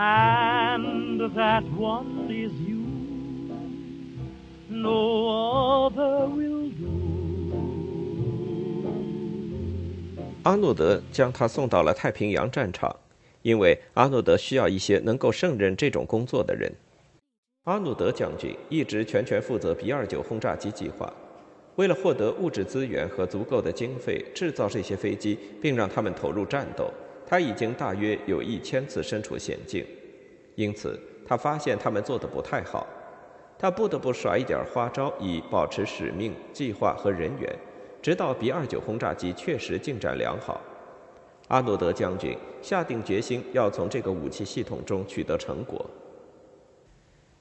And that one is you. No other will do. 阿诺德将他送到了太平洋战场，因为阿诺德需要一些能够胜任这种工作的人。阿诺德将军一直全权负责 B-29 轰炸机计划，为了获得物质资源和足够的经费制造这些飞机，并让他们投入战斗，他已经大约有一千次身处险境。因此，他发现他们做的不太好，他不得不耍一点花招以保持使命、计划和人员。直到 B-29 轰炸机确实进展良好，阿诺德将军下定决心要从这个武器系统中取得成果。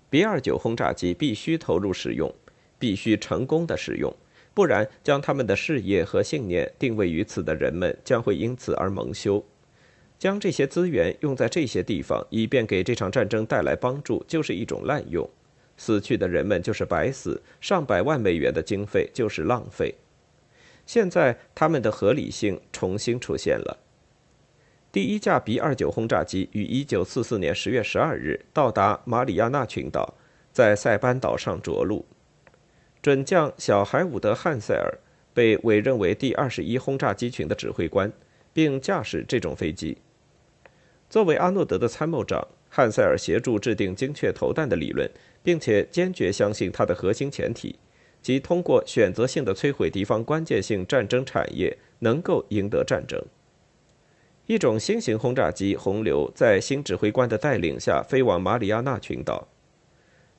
B-29 轰炸机必须投入使用，必须成功的使用，不然将他们的事业和信念定位于此的人们将会因此而蒙羞。将这些资源用在这些地方，以便给这场战争带来帮助，就是一种滥用。死去的人们就是白死，上百万美元的经费就是浪费。现在，他们的合理性重新出现了。第一架 B-29 轰炸机于1944年10月12日到达马里亚纳群岛，在塞班岛上着陆。准将小海伍德·汉塞尔被委任为第二十一轰炸机群的指挥官，并驾驶这种飞机。作为阿诺德的参谋长，汉塞尔协助制定精确投弹的理论，并且坚决相信它的核心前提。即通过选择性的摧毁敌方关键性战争产业，能够赢得战争。一种新型轰炸机“洪流”在新指挥官的带领下飞往马里亚纳群岛。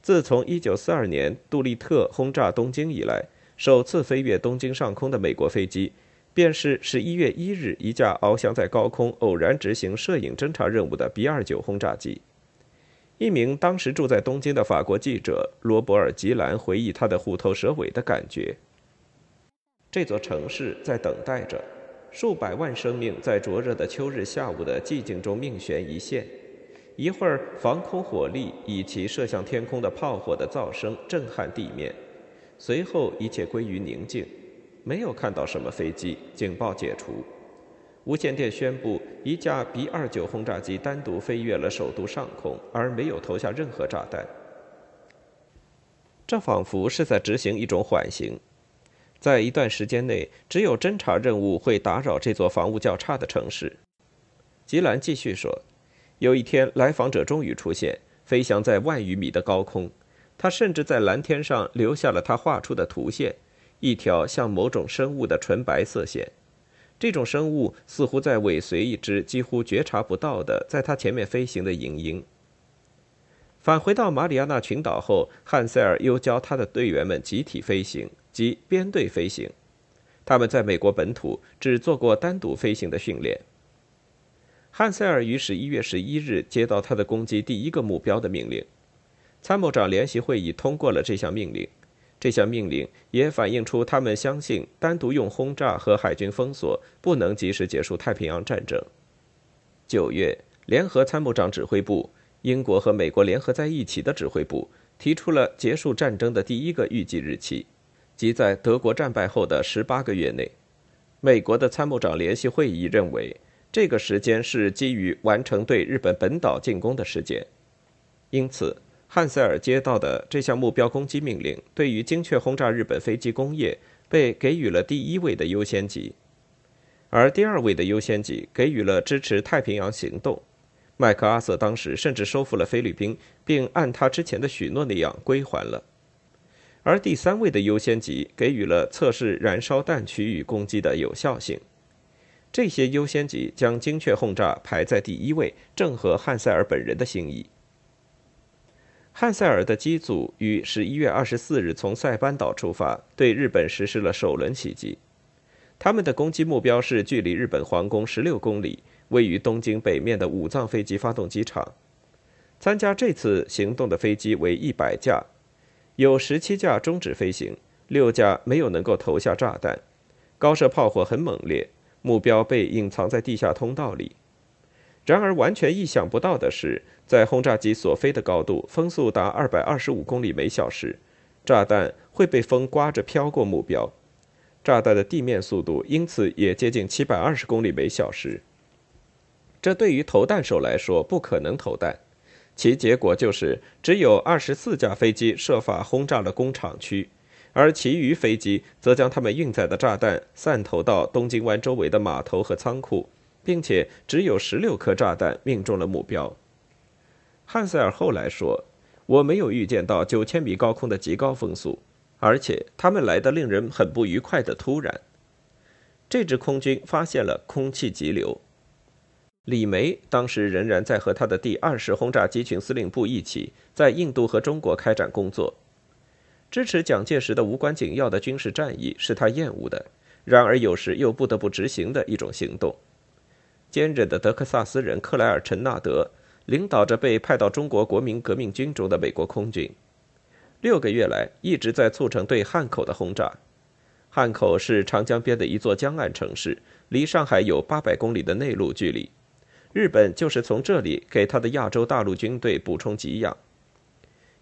自从1942年杜立特轰炸东京以来，首次飞越东京上空的美国飞机，便是11月1日一架翱翔在高空、偶然执行摄影侦察任务的 B-29 轰炸机。一名当时住在东京的法国记者罗伯尔·吉兰回忆他的虎头蛇尾的感觉。这座城市在等待着，数百万生命在灼热的秋日下午的寂静中命悬一线。一会儿，防空火力以其射向天空的炮火的噪声震撼地面，随后一切归于宁静，没有看到什么飞机，警报解除。无线电宣布，一架 B-29 轰炸机单独飞越了首都上空，而没有投下任何炸弹。这仿佛是在执行一种缓刑。在一段时间内，只有侦察任务会打扰这座防务较差的城市。吉兰继续说：“有一天，来访者终于出现，飞翔在万余米的高空。他甚至在蓝天上留下了他画出的图线，一条像某种生物的纯白色线。”这种生物似乎在尾随一只几乎觉察不到的在它前面飞行的影鹰。返回到马里亚纳群岛后，汉塞尔又教他的队员们集体飞行，即编队飞行。他们在美国本土只做过单独飞行的训练。汉塞尔于十一月十一日接到他的攻击第一个目标的命令，参谋长联席会议通过了这项命令。这项命令也反映出他们相信单独用轰炸和海军封锁不能及时结束太平洋战争。九月，联合参谋长指挥部（英国和美国联合在一起的指挥部）提出了结束战争的第一个预计日期，即在德国战败后的十八个月内。美国的参谋长联席会议认为，这个时间是基于完成对日本本岛进攻的时间，因此。汉塞尔接到的这项目标攻击命令，对于精确轰炸日本飞机工业被给予了第一位的优先级，而第二位的优先级给予了支持太平洋行动。麦克阿瑟当时甚至收复了菲律宾，并按他之前的许诺那样归还了。而第三位的优先级给予了测试燃烧弹区域攻击的有效性。这些优先级将精确轰炸排在第一位，正合汉塞尔本人的心意。汉塞尔的机组于十一月二十四日从塞班岛出发，对日本实施了首轮袭击。他们的攻击目标是距离日本皇宫十六公里、位于东京北面的武藏飞机发动机场。参加这次行动的飞机为一百架，有十七架终止飞行，六架没有能够投下炸弹。高射炮火很猛烈，目标被隐藏在地下通道里。然而，完全意想不到的是，在轰炸机所飞的高度，风速达二百二十五公里每小时，炸弹会被风刮着飘过目标。炸弹的地面速度因此也接近七百二十公里每小时。这对于投弹手来说不可能投弹，其结果就是只有二十四架飞机设法轰炸了工厂区，而其余飞机则将他们运载的炸弹散投到东京湾周围的码头和仓库。并且只有十六颗炸弹命中了目标。汉塞尔后来说：“我没有预见到九千米高空的极高风速，而且他们来的令人很不愉快的突然。”这支空军发现了空气急流。李梅当时仍然在和他的第二十轰炸机群司令部一起在印度和中国开展工作。支持蒋介石的无关紧要的军事战役是他厌恶的，然而有时又不得不执行的一种行动。坚韧的德克萨斯人克莱尔·陈纳德领导着被派到中国国民革命军中的美国空军，六个月来一直在促成对汉口的轰炸。汉口是长江边的一座江岸城市，离上海有八百公里的内陆距离。日本就是从这里给他的亚洲大陆军队补充给养。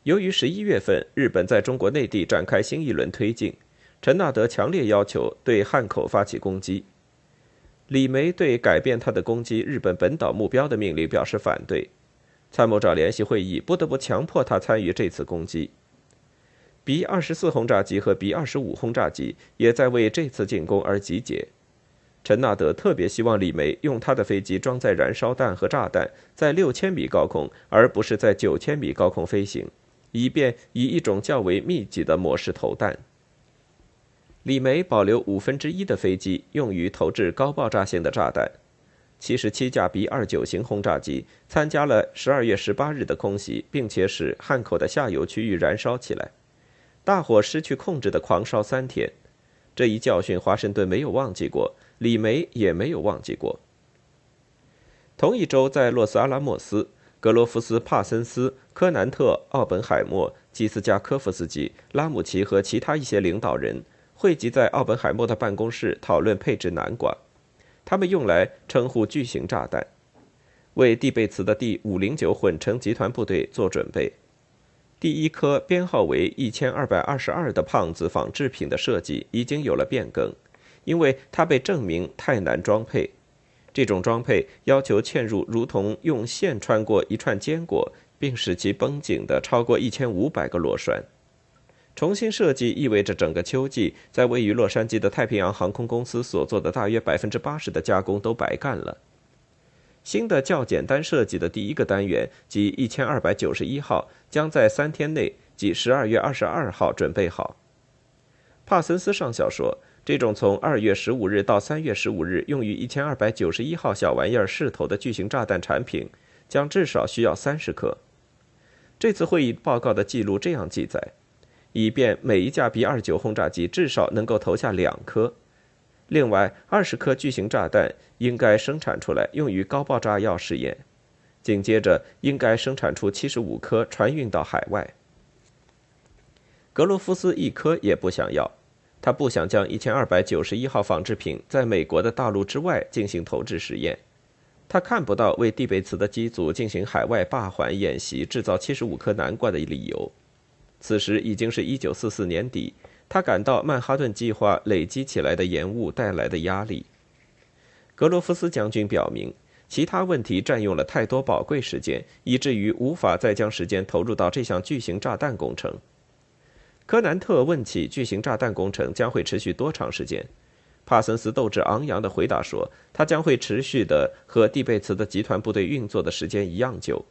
由于十一月份日本在中国内地展开新一轮推进，陈纳德强烈要求对汉口发起攻击。李梅对改变他的攻击日本本岛目标的命令表示反对，参谋长联席会议不得不强迫他参与这次攻击。B 二十四轰炸机和 B 二十五轰炸机也在为这次进攻而集结。陈纳德特别希望李梅用他的飞机装载燃烧弹和炸弹，在六千米高空而不是在九千米高空飞行，以便以一种较为密集的模式投弹。李梅保留五分之一的飞机用于投掷高爆炸性的炸弹。七十七架 B 二九型轰炸机参加了十二月十八日的空袭，并且使汉口的下游区域燃烧起来。大火失去控制的狂烧三天，这一教训华盛顿没有忘记过，李梅也没有忘记过。同一周，在洛斯阿拉莫斯，格罗夫斯、帕森斯、科南特、奥本海默、基斯加科夫斯基、拉姆齐和其他一些领导人。汇集在奥本海默的办公室讨论配置南瓜，他们用来称呼巨型炸弹，为蒂贝茨的第五零九混成集团部队做准备。第一颗编号为一千二百二十二的胖子仿制品的设计已经有了变更，因为它被证明太难装配。这种装配要求嵌入如同用线穿过一串坚果，并使其绷紧的超过一千五百个螺栓。重新设计意味着整个秋季在位于洛杉矶的太平洋航空公司所做的大约百分之八十的加工都白干了。新的较简单设计的第一个单元即一千二百九十一号将在三天内，即十二月二十二号准备好。帕森斯上校说：“这种从二月十五日到三月十五日用于一千二百九十一号小玩意儿试投的巨型炸弹产品，将至少需要三十颗。”这次会议报告的记录这样记载。以便每一架 B-29 轰炸机至少能够投下两颗，另外二十颗巨型炸弹应该生产出来用于高爆炸药试验，紧接着应该生产出七十五颗船运到海外。格罗夫斯一颗也不想要，他不想将一千二百九十一号仿制品在美国的大陆之外进行投掷实验，他看不到为蒂贝茨的机组进行海外霸缓演习制造七十五颗南瓜的理由。此时已经是一九四四年底，他感到曼哈顿计划累积起来的延误带来的压力。格罗夫斯将军表明，其他问题占用了太多宝贵时间，以至于无法再将时间投入到这项巨型炸弹工程。科南特问起巨型炸弹工程将会持续多长时间，帕森斯斗志昂扬地回答说：“他将会持续的和蒂贝茨的集团部队运作的时间一样久。”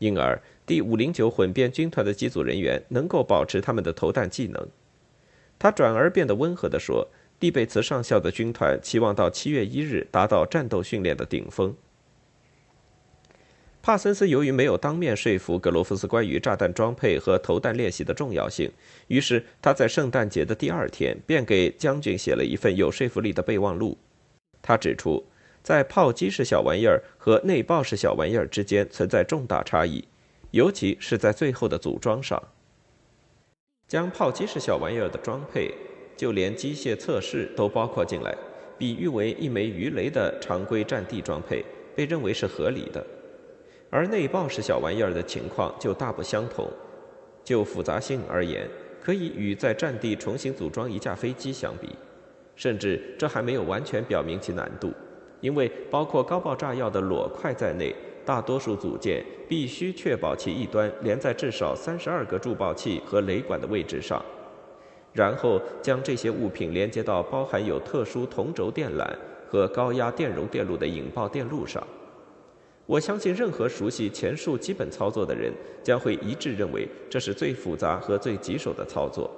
因而，第五零九混编军团的机组人员能够保持他们的投弹技能。他转而变得温和地说：“蒂贝茨上校的军团期望到七月一日达到战斗训练的顶峰。”帕森斯由于没有当面说服格罗夫斯关于炸弹装配和投弹练习的重要性，于是他在圣诞节的第二天便给将军写了一份有说服力的备忘录。他指出，在炮击式小玩意儿和内爆式小玩意儿之间存在重大差异，尤其是在最后的组装上。将炮击式小玩意儿的装配，就连机械测试都包括进来，比喻为一枚鱼雷的常规战地装配，被认为是合理的。而内爆式小玩意儿的情况就大不相同。就复杂性而言，可以与在战地重新组装一架飞机相比。甚至这还没有完全表明其难度，因为包括高爆炸药的裸块在内，大多数组件必须确保其一端连在至少三十二个助爆器和雷管的位置上，然后将这些物品连接到包含有特殊同轴电缆和高压电容电路的引爆电路上。我相信，任何熟悉前述基本操作的人将会一致认为，这是最复杂和最棘手的操作。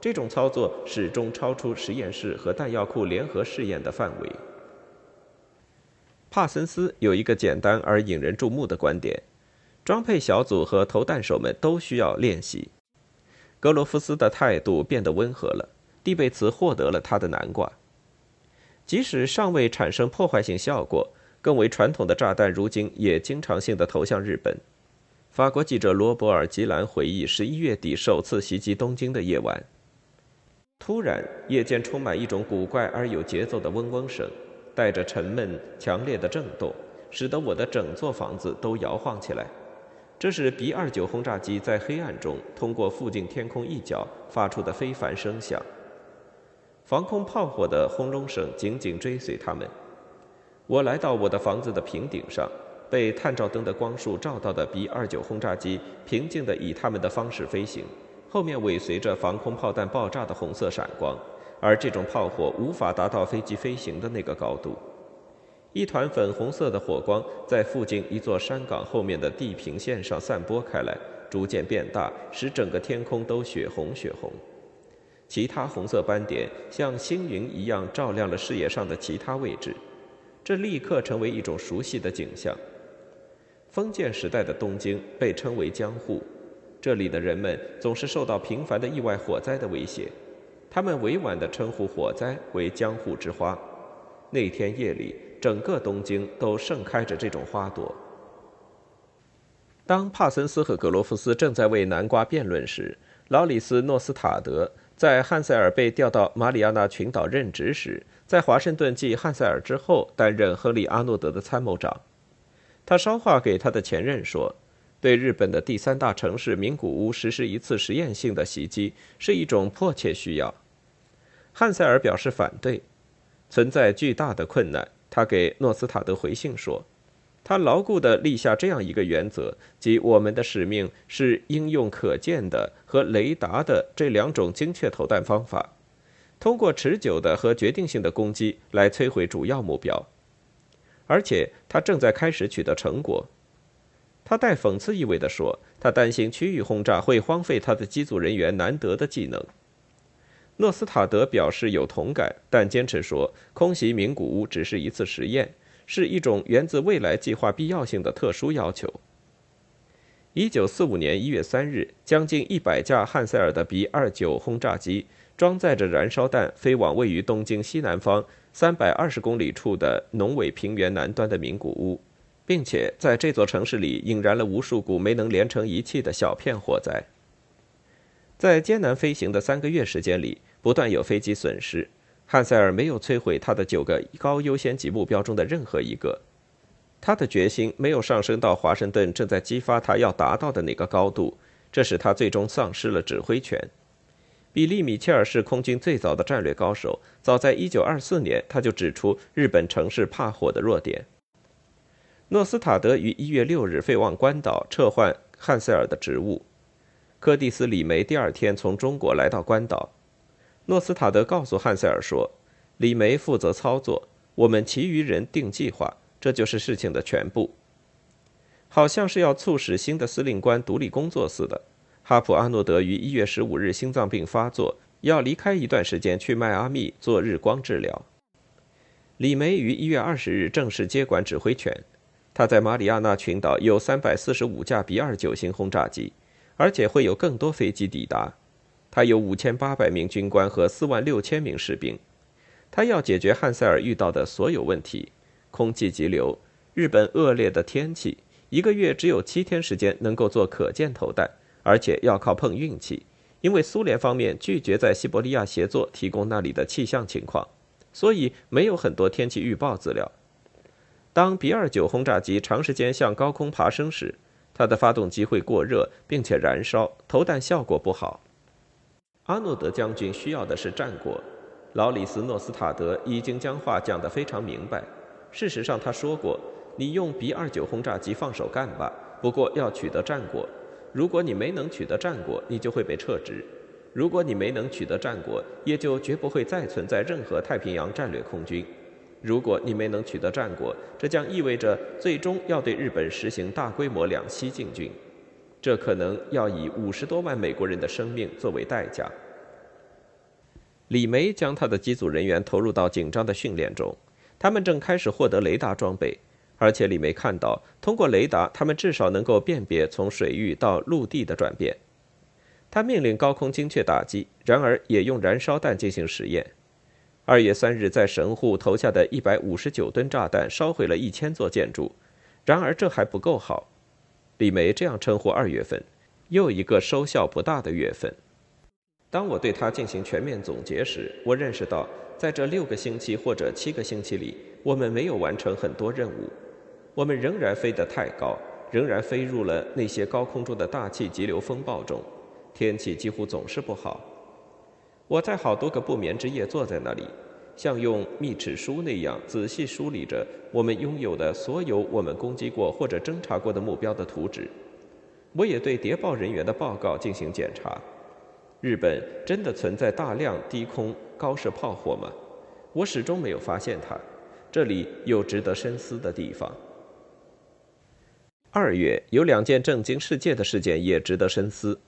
这种操作始终超出实验室和弹药库联合试验的范围。帕森斯有一个简单而引人注目的观点：装配小组和投弹手们都需要练习。格罗夫斯的态度变得温和了，蒂贝茨获得了他的南瓜。即使尚未产生破坏性效果，更为传统的炸弹如今也经常性的投向日本。法国记者罗伯尔·吉兰回忆十一月底首次袭击东京的夜晚。突然，夜间充满一种古怪而有节奏的嗡嗡声，带着沉闷、强烈的震动，使得我的整座房子都摇晃起来。这是 B-29 轰炸机在黑暗中通过附近天空一角发出的非凡声响。防空炮火的轰隆声紧紧追随他们。我来到我的房子的平顶上，被探照灯的光束照到的 B-29 轰炸机平静地以他们的方式飞行。后面尾随着防空炮弹爆炸的红色闪光，而这种炮火无法达到飞机飞行的那个高度。一团粉红色的火光在附近一座山岗后面的地平线上散播开来，逐渐变大，使整个天空都血红血红。其他红色斑点像星云一样照亮了视野上的其他位置，这立刻成为一种熟悉的景象。封建时代的东京被称为江户。这里的人们总是受到频繁的意外火灾的威胁，他们委婉地称呼火灾为“江户之花”。那天夜里，整个东京都盛开着这种花朵。当帕森斯和格罗夫斯正在为南瓜辩论时，劳里斯·诺斯塔德在汉塞尔被调到马里亚纳群岛任职时，在华盛顿继汉塞尔之后担任亨利·阿诺德的参谋长。他捎话给他的前任说。对日本的第三大城市名古屋实施一次实验性的袭击是一种迫切需要。汉塞尔表示反对，存在巨大的困难。他给诺斯塔德回信说，他牢固地立下这样一个原则，即我们的使命是应用可见的和雷达的这两种精确投弹方法，通过持久的和决定性的攻击来摧毁主要目标，而且他正在开始取得成果。他带讽刺意味地说：“他担心区域轰炸会荒废他的机组人员难得的技能。”诺斯塔德表示有同感，但坚持说，空袭名古屋只是一次实验，是一种源自未来计划必要性的特殊要求。一九四五年一月三日，将近一百架汉塞尔的 B 二九轰炸机装载着燃烧弹飞往位于东京西南方三百二十公里处的农尾平原南端的名古屋。并且在这座城市里引燃了无数股没能连成一气的小片火灾。在艰难飞行的三个月时间里，不断有飞机损失，汉塞尔没有摧毁他的九个高优先级目标中的任何一个。他的决心没有上升到华盛顿正在激发他要达到的那个高度，这使他最终丧失了指挥权。比利·米切尔是空军最早的战略高手，早在1924年他就指出日本城市怕火的弱点。诺斯塔德于一月六日飞往关岛，撤换汉塞尔的职务。柯蒂斯·李梅第二天从中国来到关岛。诺斯塔德告诉汉塞尔说：“李梅负责操作，我们其余人定计划，这就是事情的全部。”好像是要促使新的司令官独立工作似的。哈普·阿诺德于一月十五日心脏病发作，要离开一段时间去迈阿密做日光治疗。李梅于一月二十日正式接管指挥权。他在马里亚纳群岛有三百四十五架 B 二九型轰炸机，而且会有更多飞机抵达。他有五千八百名军官和四万六千名士兵。他要解决汉塞尔遇到的所有问题：空气急流、日本恶劣的天气、一个月只有七天时间能够做可见投弹，而且要靠碰运气，因为苏联方面拒绝在西伯利亚协作提供那里的气象情况，所以没有很多天气预报资料。当 B-29 轰炸机长时间向高空爬升时，它的发动机会过热，并且燃烧，投弹效果不好。阿诺德将军需要的是战果。劳里斯诺斯塔德已经将话讲得非常明白。事实上，他说过：“你用 B-29 轰炸机放手干吧，不过要取得战果。如果你没能取得战果，你就会被撤职。如果你没能取得战果，也就绝不会再存在任何太平洋战略空军。”如果你没能取得战果，这将意味着最终要对日本实行大规模两栖进军，这可能要以五十多万美国人的生命作为代价。李梅将他的机组人员投入到紧张的训练中，他们正开始获得雷达装备，而且李梅看到通过雷达，他们至少能够辨别从水域到陆地的转变。他命令高空精确打击，然而也用燃烧弹进行实验。二月三日，在神户投下的一百五十九吨炸弹烧毁了一千座建筑。然而，这还不够好。李梅这样称呼二月份，又一个收效不大的月份。当我对它进行全面总结时，我认识到，在这六个星期或者七个星期里，我们没有完成很多任务。我们仍然飞得太高，仍然飞入了那些高空中的大气急流风暴中，天气几乎总是不好。我在好多个不眠之夜坐在那里，像用密尺书那样仔细梳理着我们拥有的所有我们攻击过或者侦察过的目标的图纸。我也对谍报人员的报告进行检查。日本真的存在大量低空高射炮火吗？我始终没有发现它。这里有值得深思的地方。二月有两件震惊世界的事件也值得深思。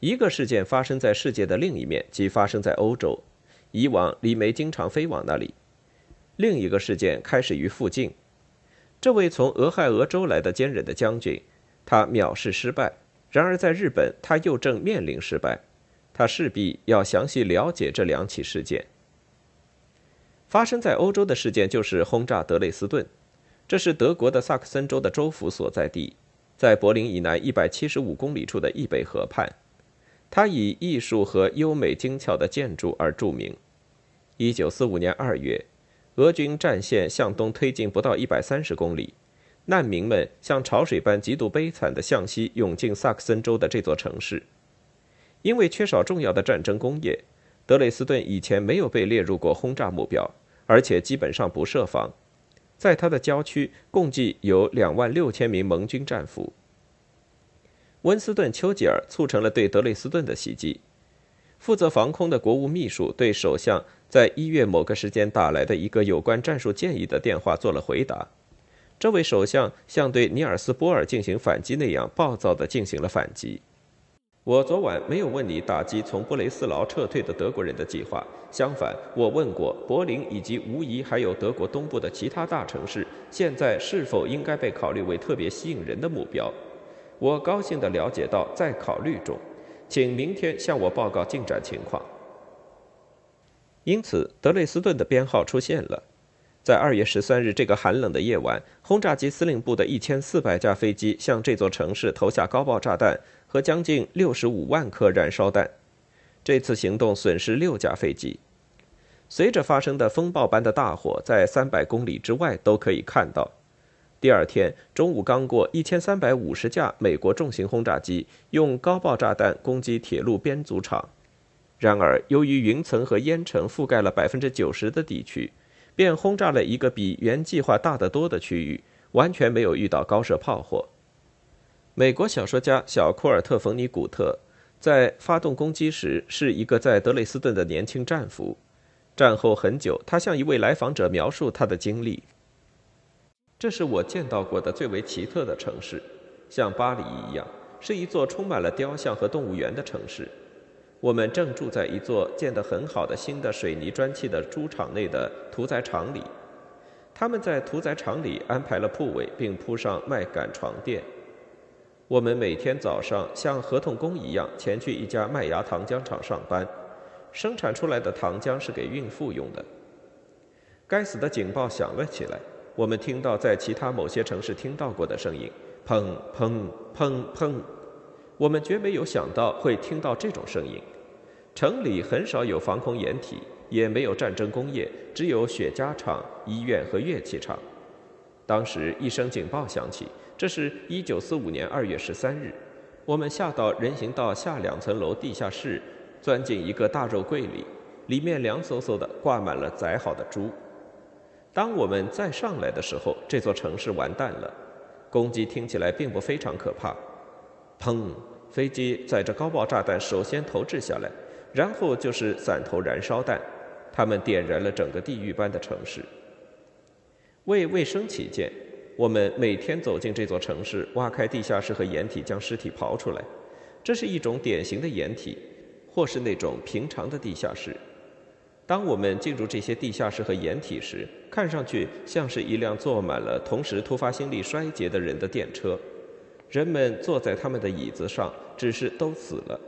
一个事件发生在世界的另一面，即发生在欧洲。以往李梅经常飞往那里。另一个事件开始于附近。这位从俄亥俄州来的坚韧的将军，他藐视失败。然而在日本，他又正面临失败。他势必要详细了解这两起事件。发生在欧洲的事件就是轰炸德累斯顿，这是德国的萨克森州的州府所在地，在柏林以南一百七十五公里处的易北河畔。它以艺术和优美精巧的建筑而著名。一九四五年二月，俄军战线向东推进不到一百三十公里，难民们像潮水般极度悲惨地向西涌进萨克森州的这座城市。因为缺少重要的战争工业，德累斯顿以前没有被列入过轰炸目标，而且基本上不设防。在它的郊区，共计有两万六千名盟军战俘。温斯顿·丘吉尔促成了对德累斯顿的袭击。负责防空的国务秘书对首相在一月某个时间打来的一个有关战术建议的电话做了回答。这位首相像对尼尔斯·波尔进行反击那样暴躁地进行了反击。我昨晚没有问你打击从布雷斯劳撤退的德国人的计划。相反，我问过柏林以及无疑还有德国东部的其他大城市，现在是否应该被考虑为特别吸引人的目标。我高兴地了解到，在考虑中，请明天向我报告进展情况。因此，德累斯顿的编号出现了。在二月十三日这个寒冷的夜晚，轰炸机司令部的一千四百架飞机向这座城市投下高爆炸弹和将近六十五万颗燃烧弹。这次行动损失六架飞机。随着发生的风暴般的大火，在三百公里之外都可以看到。第二天中午刚过，一千三百五十架美国重型轰炸机用高爆炸弹攻击铁路编组厂。然而，由于云层和烟尘覆盖了百分之九十的地区，便轰炸了一个比原计划大得多的区域，完全没有遇到高射炮火。美国小说家小库尔特·冯尼古特在发动攻击时是一个在德累斯顿的年轻战俘。战后很久，他向一位来访者描述他的经历。这是我见到过的最为奇特的城市，像巴黎一样，是一座充满了雕像和动物园的城市。我们正住在一座建得很好的新的水泥砖砌的猪场内的屠宰场里。他们在屠宰场里安排了铺位，并铺上麦秆床垫。我们每天早上像合同工一样前去一家麦芽糖浆厂上班，生产出来的糖浆是给孕妇用的。该死的警报响了起来，我们听到在其他某些城市听到过的声音，砰砰砰砰。我们绝没有想到会听到这种声音。城里很少有防空掩体，也没有战争工业，只有雪茄厂、医院和乐器厂。当时一声警报响起，这是一九四五年二月十三日。我们下到人行道下两层楼地下室，钻进一个大肉柜里，里面凉飕飕的，挂满了宰好的猪。当我们再上来的时候，这座城市完蛋了。攻击听起来并不非常可怕，砰！飞机载着高爆炸弹首先投掷下来。然后就是散头燃烧弹，他们点燃了整个地狱般的城市。为卫生起见，我们每天走进这座城市，挖开地下室和掩体，将尸体刨出来。这是一种典型的掩体，或是那种平常的地下室。当我们进入这些地下室和掩体时，看上去像是一辆坐满了同时突发心力衰竭的人的电车。人们坐在他们的椅子上，只是都死了。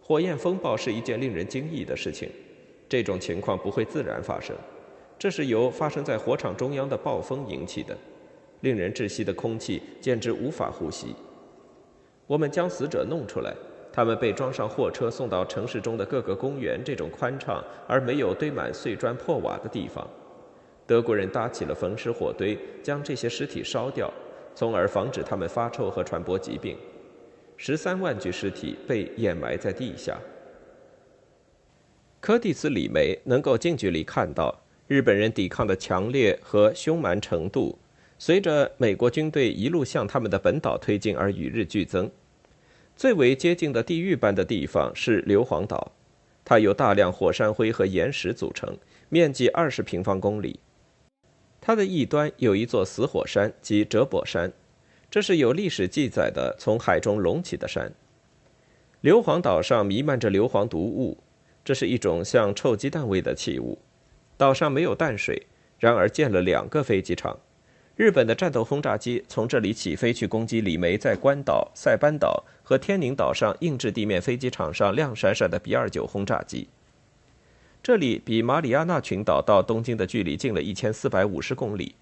火焰风暴是一件令人惊异的事情，这种情况不会自然发生，这是由发生在火场中央的暴风引起的，令人窒息的空气简直无法呼吸。我们将死者弄出来，他们被装上货车送到城市中的各个公园这种宽敞而没有堆满碎砖破瓦的地方。德国人搭起了焚尸火堆，将这些尸体烧掉，从而防止他们发臭和传播疾病。十三万具尸体被掩埋在地下。柯蒂斯·李梅能够近距离看到日本人抵抗的强烈和凶蛮程度，随着美国军队一路向他们的本岛推进而与日俱增。最为接近的地狱般的地方是硫磺岛，它由大量火山灰和岩石组成，面积二十平方公里。它的一端有一座死火山，即折钵山。这是有历史记载的从海中隆起的山。硫磺岛上弥漫着硫磺毒雾，这是一种像臭鸡蛋味的气雾。岛上没有淡水，然而建了两个飞机场。日本的战斗轰炸机从这里起飞去攻击李梅在关岛、塞班岛和天宁岛上硬质地面飞机场上亮闪闪的 B-29 轰炸机。这里比马里亚纳群岛到东京的距离近了一千四百五十公里。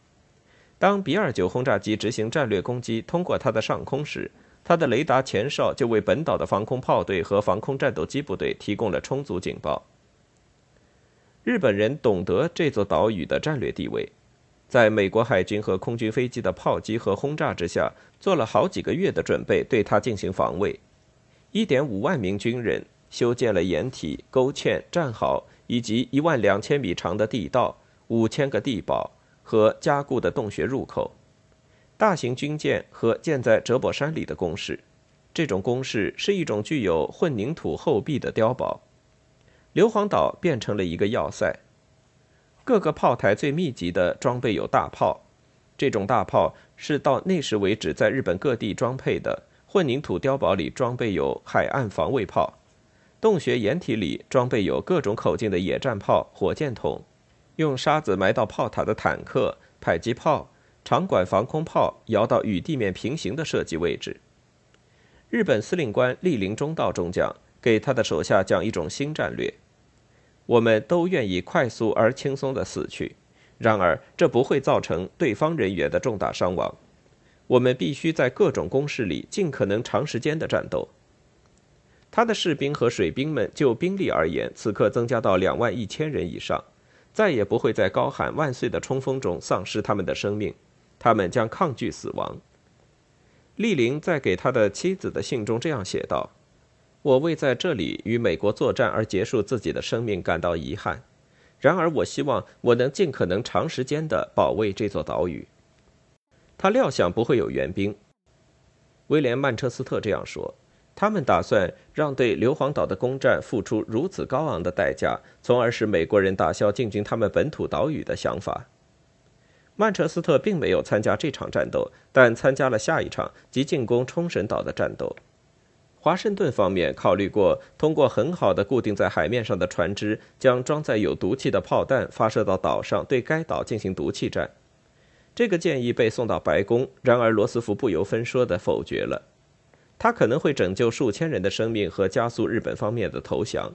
当 B-29 轰炸机执行战略攻击通过它的上空时，它的雷达前哨就为本岛的防空炮队和防空战斗机部队提供了充足警报。日本人懂得这座岛屿的战略地位，在美国海军和空军飞机的炮击和轰炸之下，做了好几个月的准备对它进行防卫。1.5万名军人修建了掩体、沟堑、战壕，以及1万两千米长的地道、五千个地堡。和加固的洞穴入口，大型军舰和建在折钵山里的工事，这种工事是一种具有混凝土厚壁的碉堡。硫磺岛变成了一个要塞，各个炮台最密集的装备有大炮，这种大炮是到那时为止在日本各地装配的。混凝土碉堡里装备有海岸防卫炮，洞穴掩体里装备有各种口径的野战炮、火箭筒。用沙子埋到炮塔的坦克、迫击炮、场馆防空炮摇到与地面平行的射击位置。日本司令官莅临中道中将，给他的手下讲一种新战略：我们都愿意快速而轻松地死去，然而这不会造成对方人员的重大伤亡。我们必须在各种攻势里尽可能长时间的战斗。他的士兵和水兵们就兵力而言，此刻增加到两万一千人以上。再也不会在高喊万岁的冲锋中丧失他们的生命，他们将抗拒死亡。利林在给他的妻子的信中这样写道：“我为在这里与美国作战而结束自己的生命感到遗憾，然而我希望我能尽可能长时间的保卫这座岛屿。”他料想不会有援兵。威廉·曼彻斯特这样说。他们打算让对硫磺岛的攻占付出如此高昂的代价，从而使美国人打消进军他们本土岛屿的想法。曼彻斯特并没有参加这场战斗，但参加了下一场即进攻冲绳岛的战斗。华盛顿方面考虑过通过很好的固定在海面上的船只，将装载有毒气的炮弹发射到岛上，对该岛进行毒气战。这个建议被送到白宫，然而罗斯福不由分说地否决了。他可能会拯救数千人的生命和加速日本方面的投降，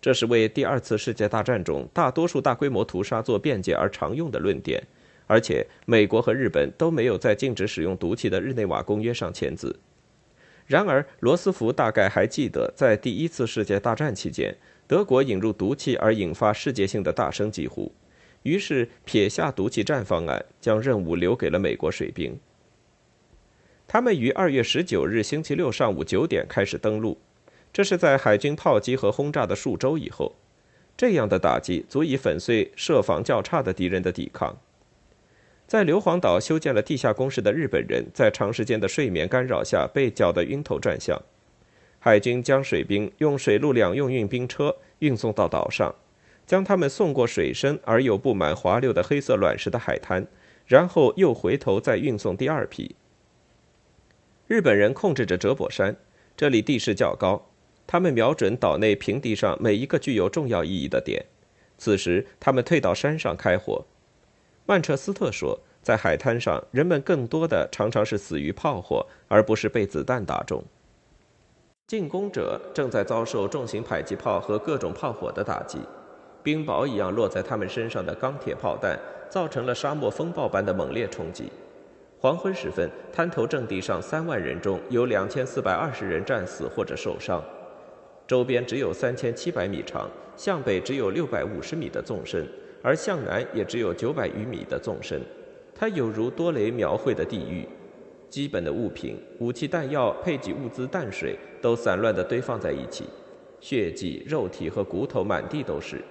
这是为第二次世界大战中大多数大规模屠杀做辩解而常用的论点。而且，美国和日本都没有在禁止使用毒气的日内瓦公约上签字。然而，罗斯福大概还记得，在第一次世界大战期间，德国引入毒气而引发世界性的大声疾呼。于是撇下毒气战方案，将任务留给了美国水兵。他们于二月十九日星期六上午九点开始登陆，这是在海军炮击和轰炸的数周以后。这样的打击足以粉碎设防较差的敌人的抵抗。在硫磺岛修建了地下工事的日本人，在长时间的睡眠干扰下被搅得晕头转向。海军将水兵用水陆两用运兵车运送到岛上。将他们送过水深而又布满滑溜的黑色卵石的海滩，然后又回头再运送第二批。日本人控制着折钵山，这里地势较高，他们瞄准岛内平地上每一个具有重要意义的点。此时，他们退到山上开火。曼彻斯特说，在海滩上，人们更多的常常是死于炮火，而不是被子弹打中。进攻者正在遭受重型迫击炮和各种炮火的打击。冰雹一样落在他们身上的钢铁炮弹，造成了沙漠风暴般的猛烈冲击。黄昏时分，滩头阵地上三万人中有两千四百二十人战死或者受伤。周边只有三千七百米长，向北只有六百五十米的纵深，而向南也只有九百余米的纵深。它有如多雷描绘的地狱。基本的物品、武器、弹药、配给物资、淡水都散乱地堆放在一起，血迹、肉体和骨头满地都是。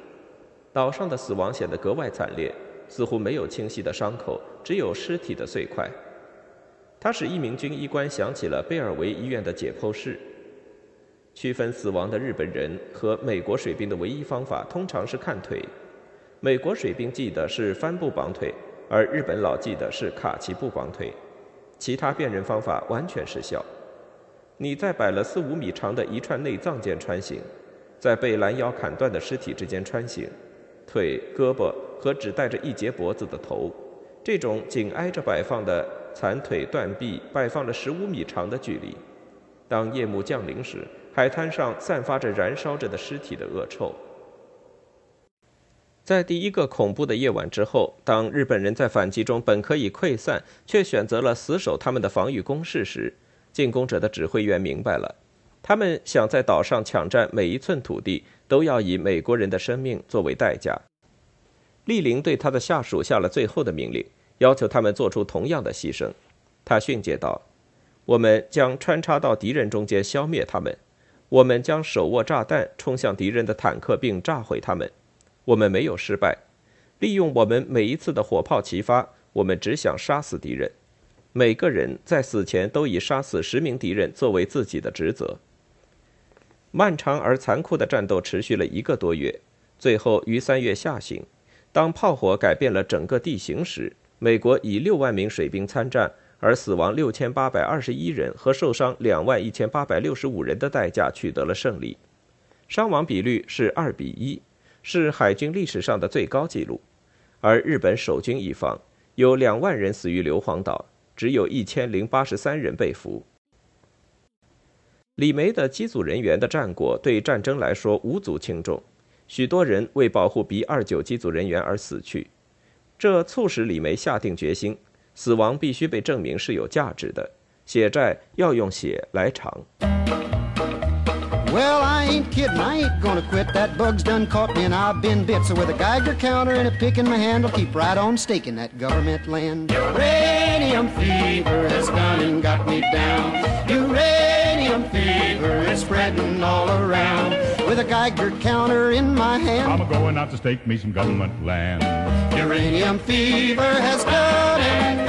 岛上的死亡显得格外惨烈，似乎没有清晰的伤口，只有尸体的碎块。他使一名军医官想起了贝尔维医院的解剖室。区分死亡的日本人和美国水兵的唯一方法，通常是看腿。美国水兵系的是帆布绑腿，而日本佬系的是卡其布绑腿。其他辨认方法完全失效。你在摆了四五米长的一串内脏间穿行，在被拦腰砍断的尸体之间穿行。腿、胳膊和只带着一截脖子的头，这种紧挨着摆放的残腿断臂摆放了十五米长的距离。当夜幕降临时，海滩上散发着燃烧着的尸体的恶臭。在第一个恐怖的夜晚之后，当日本人在反击中本可以溃散，却选择了死守他们的防御工事时，进攻者的指挥员明白了，他们想在岛上抢占每一寸土地。都要以美国人的生命作为代价。利林对他的下属下了最后的命令，要求他们做出同样的牺牲。他训诫道：“我们将穿插到敌人中间，消灭他们；我们将手握炸弹冲向敌人的坦克，并炸毁他们。我们没有失败。利用我们每一次的火炮齐发，我们只想杀死敌人。每个人在死前都以杀死十名敌人作为自己的职责。”漫长而残酷的战斗持续了一个多月，最后于三月下旬，当炮火改变了整个地形时，美国以六万名水兵参战，而死亡六千八百二十一人和受伤两万一千八百六十五人的代价取得了胜利，伤亡比率是二比一，是海军历史上的最高纪录。而日本守军一方有两万人死于硫磺岛，只有一千零八十三人被俘。李梅的机组人员的战果对战争来说无足轻重，许多人为保护 B 二九机组人员而死去，这促使李梅下定决心：死亡必须被证明是有价值的，血债要用血来偿。Well, I ain't kidding, I ain't gonna quit. That bug's done caught me and I've been bit. So with a Geiger counter and a pick in my hand, I'll keep right on staking that government land. Uranium fever has gone and got me down. Uranium fever is spreading all around. With a Geiger counter in my hand, I'm a going out to stake me some government land. Uranium fever has gone and